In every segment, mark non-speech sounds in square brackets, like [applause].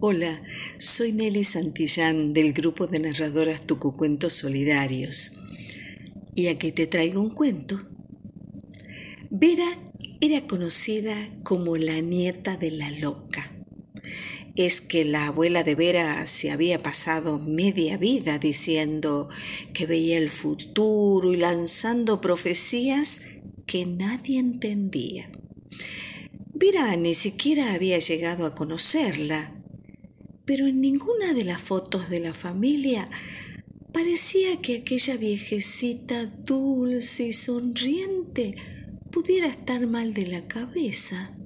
Hola, soy Nelly Santillán del grupo de narradoras Tucucuentos Solidarios. Y aquí te traigo un cuento. Vera era conocida como la nieta de la loca. Es que la abuela de Vera se había pasado media vida diciendo que veía el futuro y lanzando profecías que nadie entendía. Vera ni siquiera había llegado a conocerla pero en ninguna de las fotos de la familia parecía que aquella viejecita dulce y sonriente pudiera estar mal de la cabeza.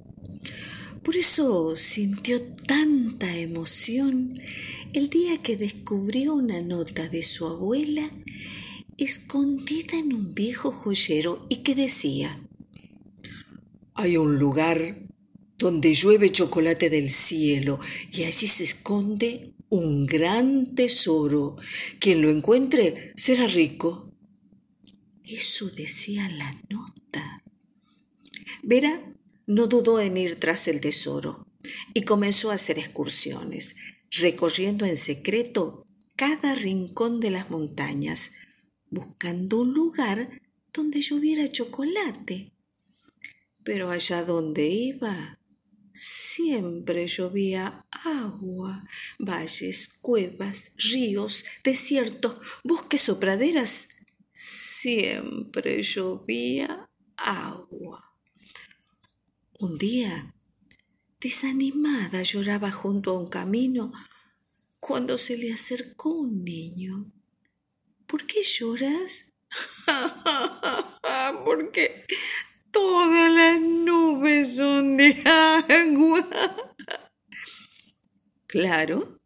Por eso sintió tanta emoción el día que descubrió una nota de su abuela escondida en un viejo joyero y que decía, Hay un lugar donde llueve chocolate del cielo y allí se esconde un gran tesoro. Quien lo encuentre será rico. Eso decía la nota. Vera no dudó en ir tras el tesoro y comenzó a hacer excursiones, recorriendo en secreto cada rincón de las montañas, buscando un lugar donde lloviera chocolate. Pero allá donde iba Siempre llovía agua, valles, cuevas, ríos, desiertos, bosques o praderas. Siempre llovía agua. Un día, desanimada, lloraba junto a un camino cuando se le acercó un niño. ¿Por qué lloras? Todas las nubes son de agua. Claro,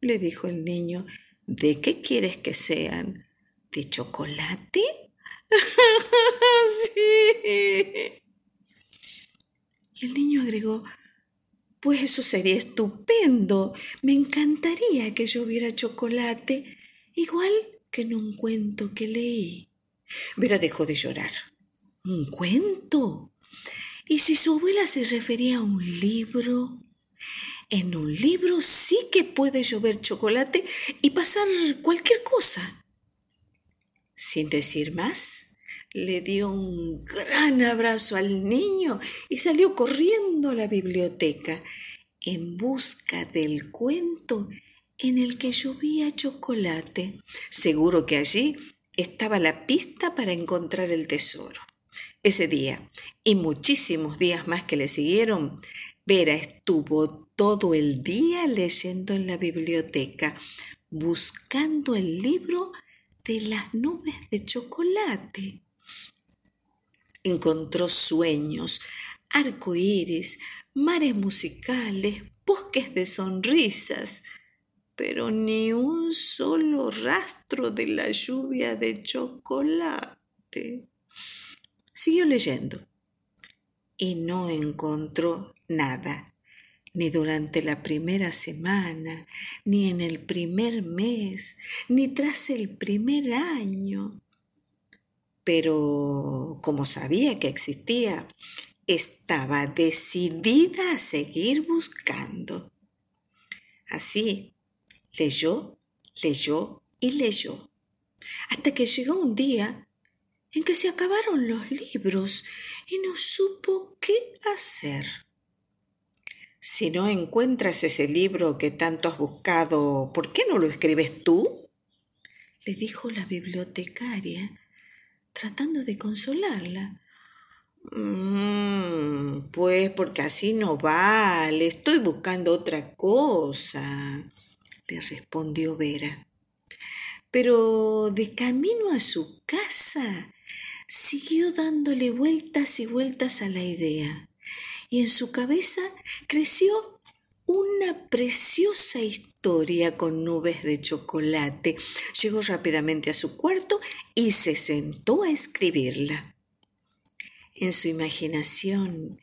le dijo el niño, ¿de qué quieres que sean? ¿De chocolate? [laughs] sí. Y el niño agregó, pues eso sería estupendo. Me encantaría que yo hubiera chocolate, igual que en un cuento que leí. Vera dejó de llorar. ¿Un cuento? ¿Y si su abuela se refería a un libro? En un libro sí que puede llover chocolate y pasar cualquier cosa. Sin decir más, le dio un gran abrazo al niño y salió corriendo a la biblioteca en busca del cuento en el que llovía chocolate. Seguro que allí estaba la pista para encontrar el tesoro. Ese día y muchísimos días más que le siguieron, Vera estuvo todo el día leyendo en la biblioteca, buscando el libro de las nubes de chocolate. Encontró sueños, arcoíris, mares musicales, bosques de sonrisas, pero ni un solo rastro de la lluvia de chocolate. Siguió leyendo y no encontró nada, ni durante la primera semana, ni en el primer mes, ni tras el primer año. Pero como sabía que existía, estaba decidida a seguir buscando. Así, leyó, leyó y leyó, hasta que llegó un día en que se acabaron los libros y no supo qué hacer. Si no encuentras ese libro que tanto has buscado, ¿por qué no lo escribes tú? le dijo la bibliotecaria, tratando de consolarla. Mm, pues porque así no vale, estoy buscando otra cosa, le respondió Vera. Pero de camino a su casa siguió dándole vueltas y vueltas a la idea, y en su cabeza creció una preciosa historia con nubes de chocolate. Llegó rápidamente a su cuarto y se sentó a escribirla. En su imaginación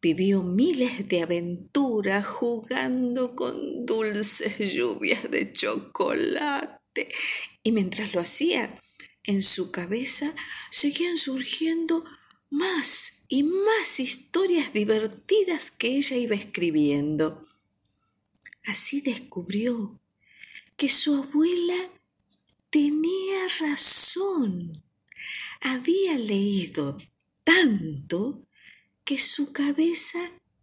vivió miles de aventuras jugando con dulces lluvias de chocolate y mientras lo hacía, en su cabeza seguían surgiendo más y más historias divertidas que ella iba escribiendo. Así descubrió que su abuela tenía razón. Había leído tanto que su cabeza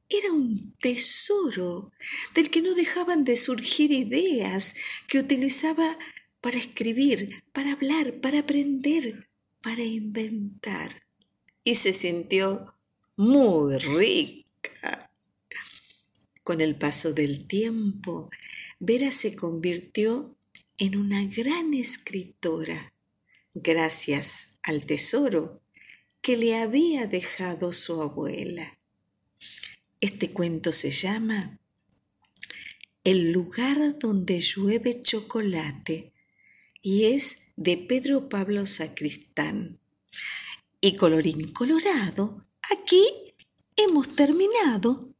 era un tesoro del que no dejaban de surgir ideas que utilizaba para escribir, para hablar, para aprender, para inventar. Y se sintió muy rica. Con el paso del tiempo, Vera se convirtió en una gran escritora, gracias al tesoro que le había dejado su abuela. Este cuento se llama El lugar donde llueve chocolate y es de Pedro Pablo Sacristán. Y colorín colorado, aquí hemos terminado